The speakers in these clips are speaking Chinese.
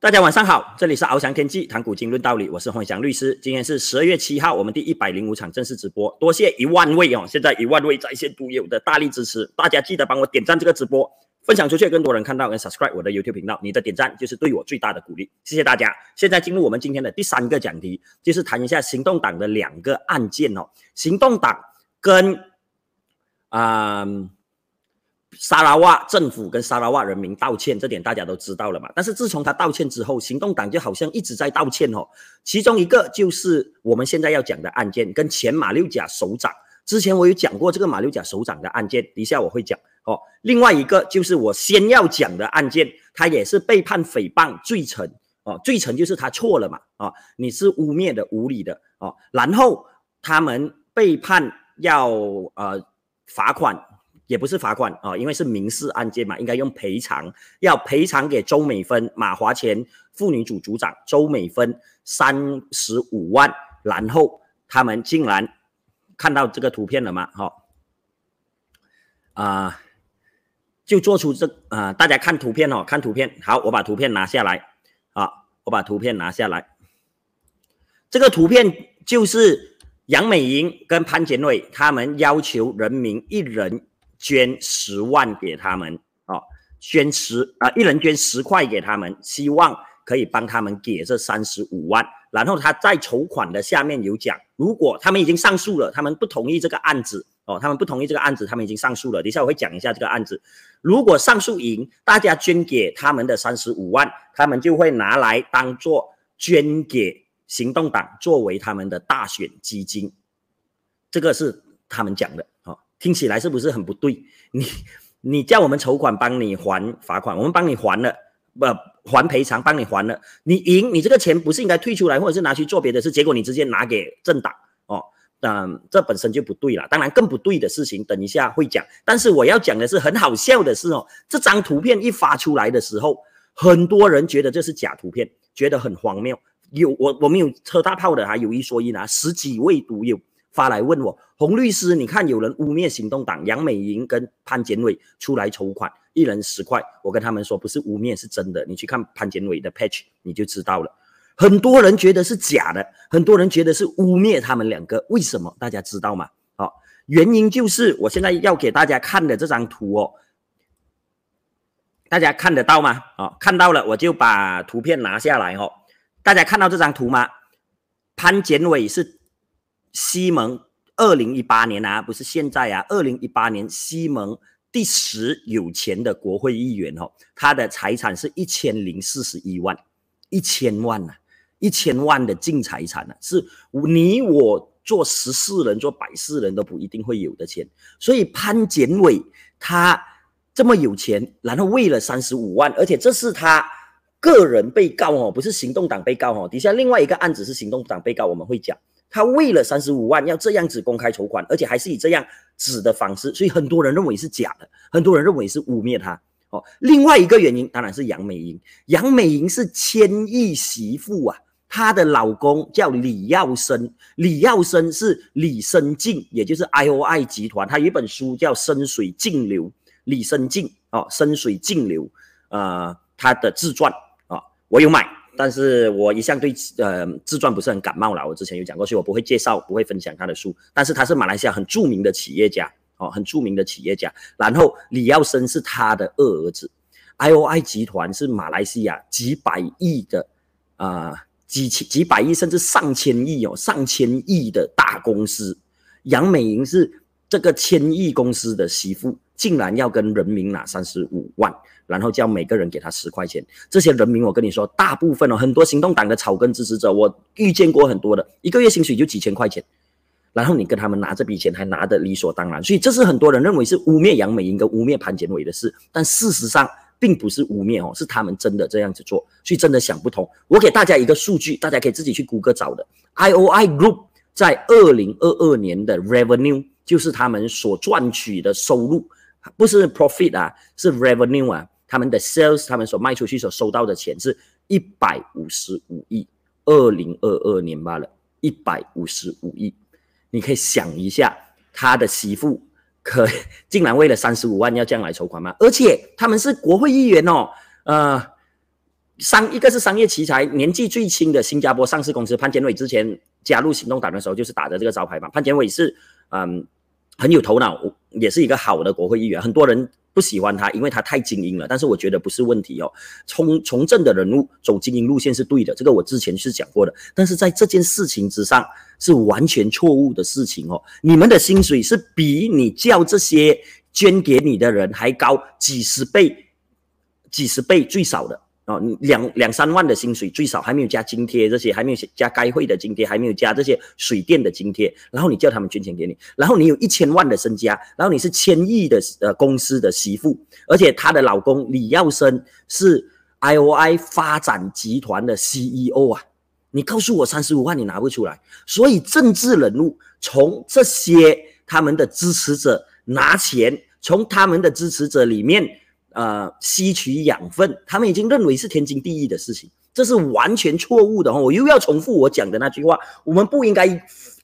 大家晚上好，这里是翱翔天际谈古今论道理，我是洪翔律师。今天是十二月七号，我们第一百零五场正式直播，多谢一万位哦，现在一万位在线读友的大力支持，大家记得帮我点赞这个直播，分享出去，更多人看到跟 subscribe 我的 YouTube 频道，你的点赞就是对我最大的鼓励，谢谢大家。现在进入我们今天的第三个讲题，就是谈一下行动党的两个案件哦，行动党跟啊。沙拉瓦政府跟沙拉瓦人民道歉，这点大家都知道了嘛？但是自从他道歉之后，行动党就好像一直在道歉哦。其中一个就是我们现在要讲的案件，跟前马六甲首长，之前我有讲过这个马六甲首长的案件，等一下我会讲哦。另外一个就是我先要讲的案件，他也是被判诽谤罪成哦，罪成就是他错了嘛啊，你是污蔑的、无理的哦。然后他们被判要呃罚款。也不是罚款啊，因为是民事案件嘛，应该用赔偿，要赔偿给周美芬、马华前妇女组组长周美芬三十五万。然后他们竟然看到这个图片了吗？哈啊，就做出这啊，大家看图片哦，看图片。好，我把图片拿下来啊，我把图片拿下来。这个图片就是杨美莹跟潘检伟他们要求人民一人。捐十万给他们，哦，捐十啊，一人捐十块给他们，希望可以帮他们给这三十五万。然后他在筹款的下面有讲，如果他们已经上诉了，他们不同意这个案子，哦，他们不同意这个案子，他们已经上诉了。等一下我会讲一下这个案子。如果上诉赢，大家捐给他们的三十五万，他们就会拿来当做捐给行动党，作为他们的大选基金。这个是他们讲的。听起来是不是很不对？你你叫我们筹款帮你还罚款，我们帮你还了，不还赔偿帮你还了。你赢，你这个钱不是应该退出来，或者是拿去做别的事？结果你直接拿给政党哦，嗯，这本身就不对了。当然更不对的事情，等一下会讲。但是我要讲的是很好笑的是哦，这张图片一发出来的时候，很多人觉得这是假图片，觉得很荒谬。有我我们有车大炮的还有一说一啊，十几位赌友。发来问我，洪律师，你看有人污蔑行动党杨美莹跟潘检伟出来筹款，一人十块。我跟他们说，不是污蔑，是真的。你去看潘检伟的 page，你就知道了。很多人觉得是假的，很多人觉得是污蔑他们两个。为什么？大家知道吗？好，原因就是我现在要给大家看的这张图哦，大家看得到吗？哦，看到了，我就把图片拿下来哦。大家看到这张图吗？潘检伟是。西蒙二零一八年啊，不是现在啊，二零一八年西蒙第十有钱的国会议员哦，他的财产是一千零四十一万，一千万呐，一千万的净财产呐，是你我做十四人做百事人都不一定会有的钱。所以潘检伟他这么有钱，然后为了三十五万，而且这是他个人被告哦，不是行动党被告哦。底下另外一个案子是行动党被告，我们会讲。他为了三十五万要这样子公开筹款，而且还是以这样子的方式，所以很多人认为是假的，很多人认为是污蔑他。哦，另外一个原因当然是杨美莹，杨美莹是千亿媳妇啊，她的老公叫李耀生，李耀生是李生静，也就是 I O I 集团，他有一本书叫《深水静流》，李生静哦，《深水静流》啊，他的自传啊，我有买。但是我一向对呃自传不是很感冒了，我之前有讲过，所以我不会介绍，不会分享他的书。但是他是马来西亚很著名的企业家哦，很著名的企业家。然后李耀生是他的二儿子，I O I 集团是马来西亚几百亿的啊几千几百亿甚至上千亿哦上千亿的大公司。杨美莹是这个千亿公司的媳妇，竟然要跟人民拿三十五万。然后叫每个人给他十块钱，这些人民我跟你说，大部分哦，很多行动党的草根支持者，我遇见过很多的，一个月薪水就几千块钱，然后你跟他们拿这笔钱还拿得理所当然，所以这是很多人认为是污蔑杨美英跟污蔑潘建伟的事，但事实上并不是污蔑哦，是他们真的这样子做，所以真的想不通。我给大家一个数据，大家可以自己去谷歌找的，I O I Group 在二零二二年的 revenue 就是他们所赚取的收入，不是 profit 啊，是 revenue 啊。他们的 sales，他们所卖出去所收到的钱是一百五十五亿，二零二二年罢了，一百五十五亿。你可以想一下，他的媳妇可 竟然为了三十五万要这样来筹款吗？而且他们是国会议员哦，呃，商一个是商业奇才，年纪最轻的新加坡上市公司潘建伟之前加入行动党的时候就是打着这个招牌嘛。潘建伟是嗯很有头脑，也是一个好的国会议员，很多人不喜欢他，因为他太精英了。但是我觉得不是问题哦，从从政的人物走精英路线是对的，这个我之前是讲过的。但是在这件事情之上是完全错误的事情哦，你们的薪水是比你叫这些捐给你的人还高几十倍，几十倍最少的。哦，两两三万的薪水最少，还没有加津贴这些，还没有加该会的津贴，还没有加这些水电的津贴。然后你叫他们捐钱给你，然后你有一千万的身家，然后你是千亿的呃公司的媳妇，而且她的老公李耀生是 I O I 发展集团的 C E O 啊！你告诉我三十五万你拿不出来？所以政治人物从这些他们的支持者拿钱，从他们的支持者里面。呃，吸取养分，他们已经认为是天经地义的事情，这是完全错误的哈！我又要重复我讲的那句话：我们不应该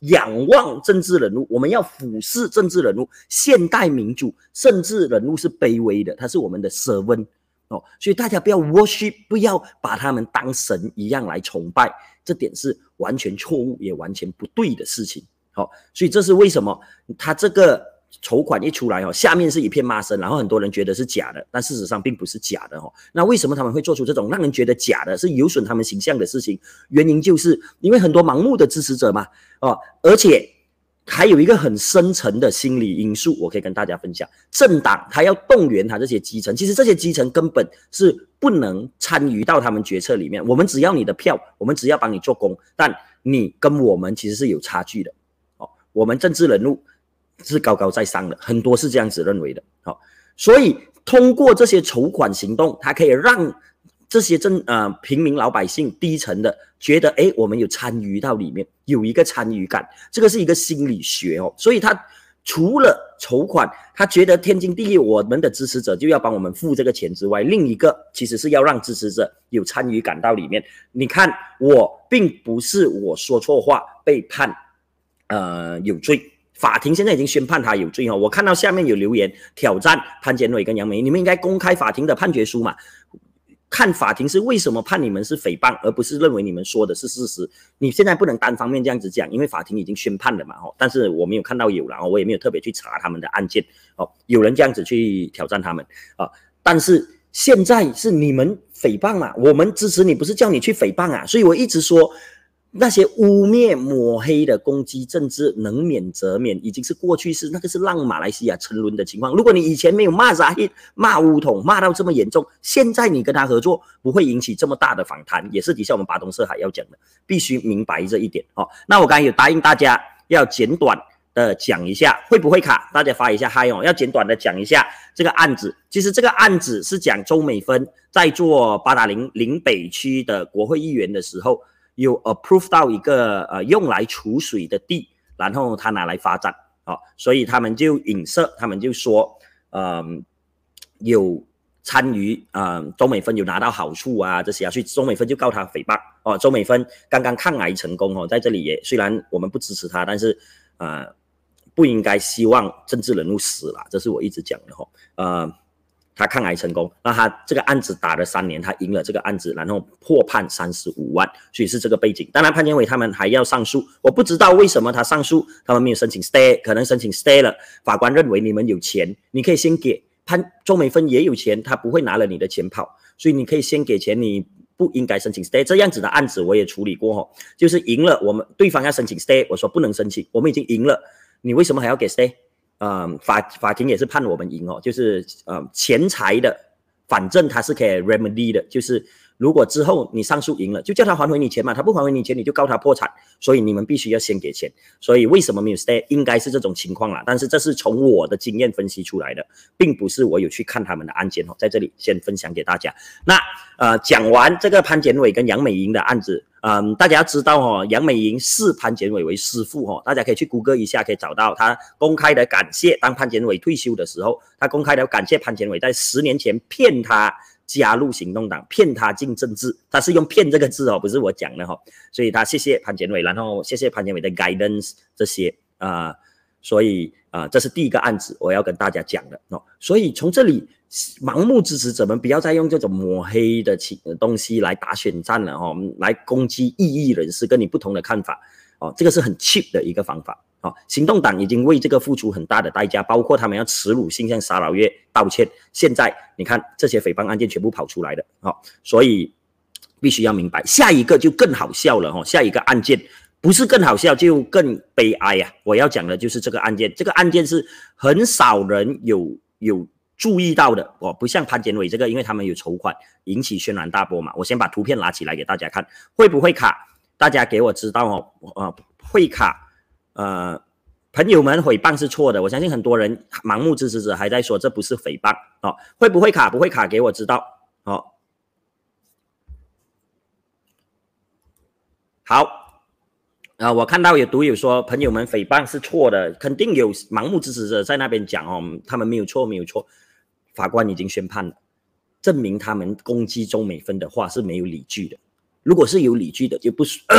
仰望政治人物，我们要俯视政治人物。现代民主，政治人物是卑微的，他是我们的 servant 哦，所以大家不要 worship，不要把他们当神一样来崇拜，这点是完全错误，也完全不对的事情。好，所以这是为什么他这个。筹款一出来哦，下面是一片骂声，然后很多人觉得是假的，但事实上并不是假的哦。那为什么他们会做出这种让人觉得假的、是有损他们形象的事情？原因就是因为很多盲目的支持者嘛，哦，而且还有一个很深层的心理因素，我可以跟大家分享：政党他要动员他这些基层，其实这些基层根本是不能参与到他们决策里面。我们只要你的票，我们只要帮你做工，但你跟我们其实是有差距的哦。我们政治人物。是高高在上的，很多是这样子认为的。好，所以通过这些筹款行动，它可以让这些正呃平民老百姓低层的觉得，哎，我们有参与到里面，有一个参与感。这个是一个心理学哦。所以他除了筹款，他觉得天经地义，我们的支持者就要帮我们付这个钱之外，另一个其实是要让支持者有参与感到里面。你看，我并不是我说错话被判呃有罪。法庭现在已经宣判他有罪哦。我看到下面有留言挑战潘建伟跟杨梅你们应该公开法庭的判决书嘛？看法庭是为什么判你们是诽谤，而不是认为你们说的是事实。你现在不能单方面这样子讲，因为法庭已经宣判了嘛。哦，但是我没有看到有然后我也没有特别去查他们的案件。哦，有人这样子去挑战他们啊，但是现在是你们诽谤嘛？我们支持你，不是叫你去诽谤啊。所以我一直说。那些污蔑抹黑的攻击政治，能免则免，已经是过去式。那个是让马来西亚沉沦的情况。如果你以前没有骂扎黑、骂乌统，骂到这么严重，现在你跟他合作不会引起这么大的反弹，也是底下我们巴东社海要讲的，必须明白这一点哦。那我刚才有答应大家要简短的讲一下，会不会卡？大家发一下嗨哦，要简短的讲一下这个案子。其实这个案子是讲周美芬在做八达岭岭北区的国会议员的时候。有 approve 到一个呃用来储水的地，然后他拿来发展啊，所以他们就影射，他们就说，嗯，有参与啊，周美芬有拿到好处啊这些啊，所以周美芬就告他诽谤哦。周美芬刚刚抗癌成功哦，在这里也虽然我们不支持他，但是呃不应该希望政治人物死了，这是我一直讲的哈，呃。他抗癌成功，那他这个案子打了三年，他赢了这个案子，然后破判三十五万，所以是这个背景。当然，潘建伟他们还要上诉，我不知道为什么他上诉，他们没有申请 stay，可能申请 stay 了，法官认为你们有钱，你可以先给潘周美芬也有钱，他不会拿了你的钱跑，所以你可以先给钱，你不应该申请 stay。这样子的案子我也处理过哈，就是赢了，我们对方要申请 stay，我说不能申请，我们已经赢了，你为什么还要给 stay？嗯，法法庭也是判我们赢哦，就是呃钱财的，反正他是可以 remedy 的，就是如果之后你上诉赢了，就叫他还回你钱嘛，他不还回你钱，你就告他破产，所以你们必须要先给钱，所以为什么没有 stay，应该是这种情况啦，但是这是从我的经验分析出来的，并不是我有去看他们的案件哦，在这里先分享给大家。那呃讲完这个潘建伟跟杨美莹的案子。嗯，大家要知道哦，杨美莹视潘建伟为师傅哦，大家可以去谷歌一下，可以找到他公开的感谢。当潘建伟退休的时候，他公开的感谢潘建伟在十年前骗他加入行动党，骗他进政治，他是用“骗”这个字哦，不是我讲的哈。所以他谢谢潘建伟，然后谢谢潘建伟的 guidance 这些啊，所以啊，这是第一个案子我要跟大家讲的哦。所以从这里，盲目支持者们不要再用这种抹黑的情东西来打选战了哦，来攻击异议人士跟你不同的看法哦，这个是很 cheap 的一个方法。哦，行动党已经为这个付出很大的代价，包括他们要耻辱性向沙老月道歉。现在你看这些诽谤案件全部跑出来的，哦，所以必须要明白，下一个就更好笑了，哦，下一个案件不是更好笑就更悲哀呀。我要讲的就是这个案件，这个案件是很少人有有注意到的，哦，不像潘建伟这个，因为他们有筹款引起轩然大波嘛。我先把图片拿起来给大家看，会不会卡？大家给我知道哦，呃，会卡。呃，朋友们，诽谤是错的。我相信很多人盲目支持者还在说这不是诽谤哦，会不会卡？不会卡，给我知道哦。好，啊，我看到有读友说朋友们诽谤是错的，肯定有盲目支持者在那边讲哦，他们没有错，没有错。法官已经宣判了，证明他们攻击周美芬的话是没有理据的。如果是有理据的，就不属。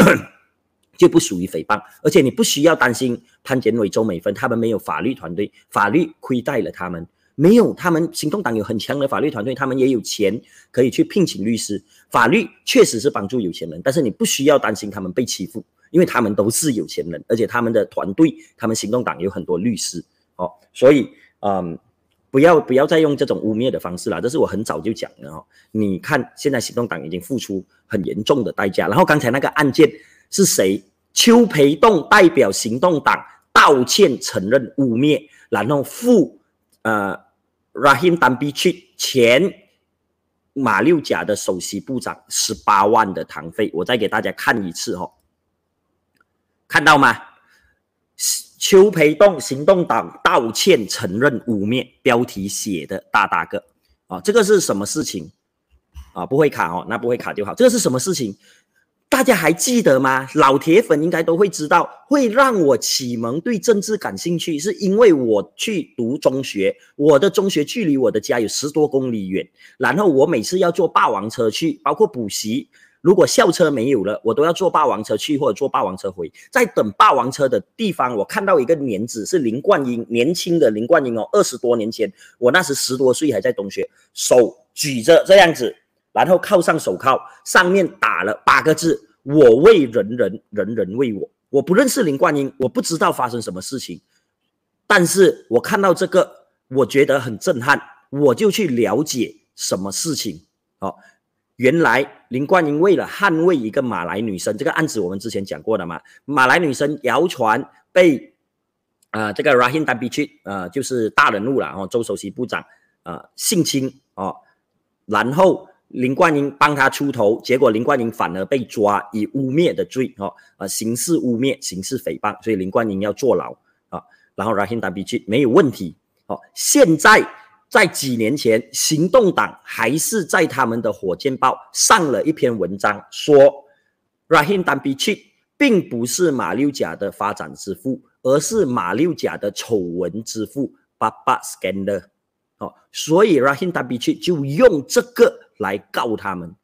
就不属于诽谤，而且你不需要担心潘建伟、周美芬他们没有法律团队，法律亏待了他们。没有，他们行动党有很强的法律团队，他们也有钱可以去聘请律师。法律确实是帮助有钱人，但是你不需要担心他们被欺负，因为他们都是有钱人，而且他们的团队，他们行动党有很多律师。哦，所以，嗯，不要不要再用这种污蔑的方式了，这是我很早就讲的哦。你看，现在行动党已经付出很严重的代价，然后刚才那个案件。是谁？邱培栋代表行动党道歉承认污蔑，然后付呃 Rahim d a m b i c h 前马六甲的首席部长十八万的堂费。我再给大家看一次哈，看到吗？邱培栋行动党道歉承认污蔑，标题写的大大个啊，这个是什么事情啊？不会卡哦，那不会卡就好。这个是什么事情？大家还记得吗？老铁粉应该都会知道，会让我启蒙对政治感兴趣，是因为我去读中学，我的中学距离我的家有十多公里远，然后我每次要坐霸王车去，包括补习，如果校车没有了，我都要坐霸王车去或者坐霸王车回。在等霸王车的地方，我看到一个年子是林冠英，年轻的林冠英哦，二十多年前，我那时十多岁还在中学，手举着这样子。然后铐上手铐，上面打了八个字：“我为人人，人人为我。”我不认识林冠英，我不知道发生什么事情，但是我看到这个，我觉得很震撼，我就去了解什么事情。哦，原来林冠英为了捍卫一个马来女生，这个案子我们之前讲过的嘛，马来女生谣传被啊这个 Rahim d a b i c h 呃就是大人物了哦，周首席部长啊性侵哦，然后。林冠英帮他出头，结果林冠英反而被抓以污蔑的罪，哦，呃，刑事污蔑、刑事诽谤，所以林冠英要坐牢啊。然后 Rahim d a b i c h 没有问题，哦，现在在几年前，行动党还是在他们的火箭报上了一篇文章，说 Rahim d a b i c h 并不是马六甲的发展之父，而是马六甲的丑闻之父，Baba Scandal。哦，所以 Rahim d a b i c h 就用这个。来告他们，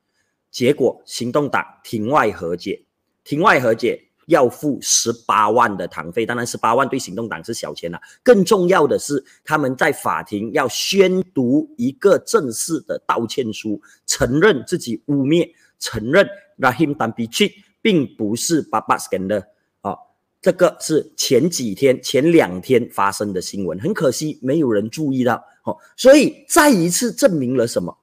结果行动党庭外和解，庭外和解要付十八万的堂费，当然十八万对行动党是小钱了。更重要的是，他们在法庭要宣读一个正式的道歉书，承认自己污蔑，承认 Rahim Dambici 并不是 Babaskan 的。啊，这个是前几天、前两天发生的新闻，很可惜没有人注意到。哦，所以再一次证明了什么？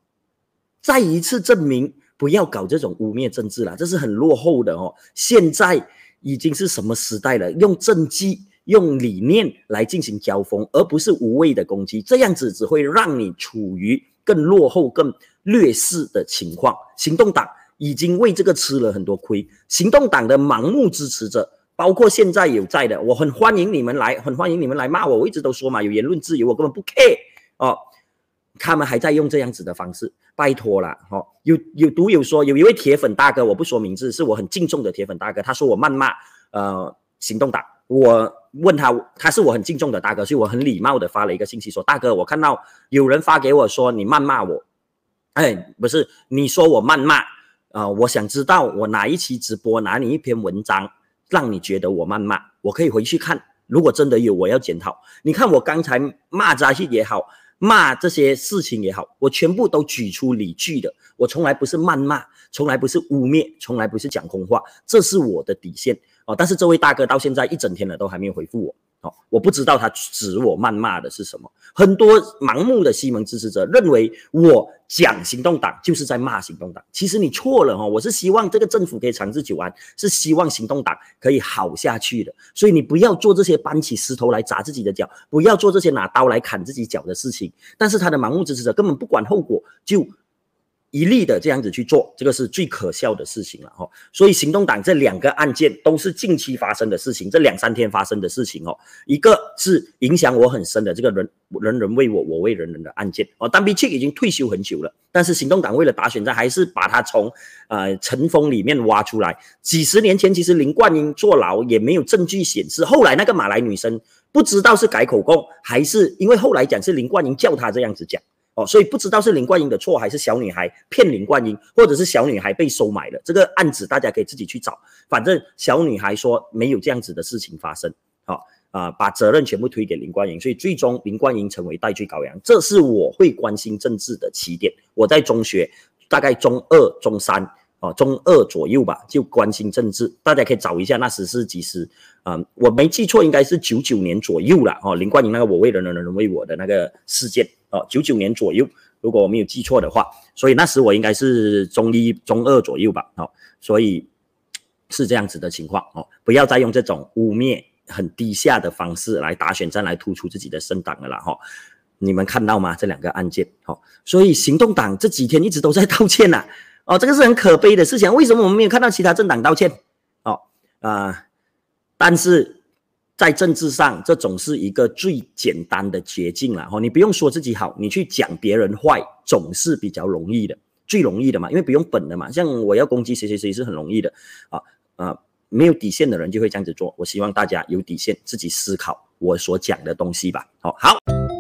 再一次证明，不要搞这种污蔑政治了，这是很落后的哦。现在已经是什么时代了？用政绩、用理念来进行交锋，而不是无谓的攻击，这样子只会让你处于更落后、更劣势的情况。行动党已经为这个吃了很多亏。行动党的盲目支持者，包括现在有在的，我很欢迎你们来，很欢迎你们来骂我。我一直都说嘛，有言论自由，我根本不 care 哦。他们还在用这样子的方式，拜托了哈！有有读友说，有一位铁粉大哥，我不说名字，是我很敬重的铁粉大哥，他说我谩骂呃行动党，我问他，他是我很敬重的大哥，所以我很礼貌的发了一个信息说，大哥，我看到有人发给我说你谩骂我，哎，不是，你说我谩骂啊，我想知道我哪一期直播哪里一篇文章让你觉得我谩骂，我可以回去看如果真的有，我要检讨。你看我刚才骂扎西也好，骂这些事情也好，我全部都举出理据的。我从来不是谩骂，从来不是污蔑，从来不是讲空话，这是我的底线哦。但是这位大哥到现在一整天了，都还没有回复我。哦，我不知道他指我谩骂的是什么。很多盲目的西蒙支持者认为我讲行动党就是在骂行动党，其实你错了哈。我是希望这个政府可以长治久安，是希望行动党可以好下去的。所以你不要做这些搬起石头来砸自己的脚，不要做这些拿刀来砍自己脚的事情。但是他的盲目支持者根本不管后果，就。一力的这样子去做，这个是最可笑的事情了哈。所以行动党这两个案件都是近期发生的事情，这两三天发生的事情哦。一个是影响我很深的这个人人人为我，我为人人的案件哦。但毕竟已经退休很久了，但是行动党为了打选战，还是把他从呃尘封里面挖出来。几十年前其实林冠英坐牢也没有证据显示，后来那个马来女生不知道是改口供，还是因为后来讲是林冠英叫他这样子讲。哦，所以不知道是林冠英的错，还是小女孩骗林冠英，或者是小女孩被收买了。这个案子大家可以自己去找，反正小女孩说没有这样子的事情发生。好啊，把责任全部推给林冠英，所以最终林冠英成为代罪羔羊。这是我会关心政治的起点。我在中学，大概中二、中三。哦，中二左右吧，就关心政治，大家可以找一下那时是几时啊？我没记错，应该是九九年左右了。哦，林冠英那个我为人人人为我的那个事件，哦，九九年左右，如果我没有记错的话，所以那时我应该是中一、中二左右吧。哦，所以是这样子的情况。哦，不要再用这种污蔑、很低下的方式来打选战，来突出自己的政党了啦。哈，你们看到吗？这两个案件，哦，所以行动党这几天一直都在道歉呐。哦，这个是很可悲的事情。为什么我们没有看到其他政党道歉？哦啊，但是在政治上，这总是一个最简单的捷径了。哈，你不用说自己好，你去讲别人坏，总是比较容易的，最容易的嘛，因为不用本的嘛。像我要攻击谁谁谁是很容易的啊啊，没有底线的人就会这样子做。我希望大家有底线，自己思考我所讲的东西吧。好好。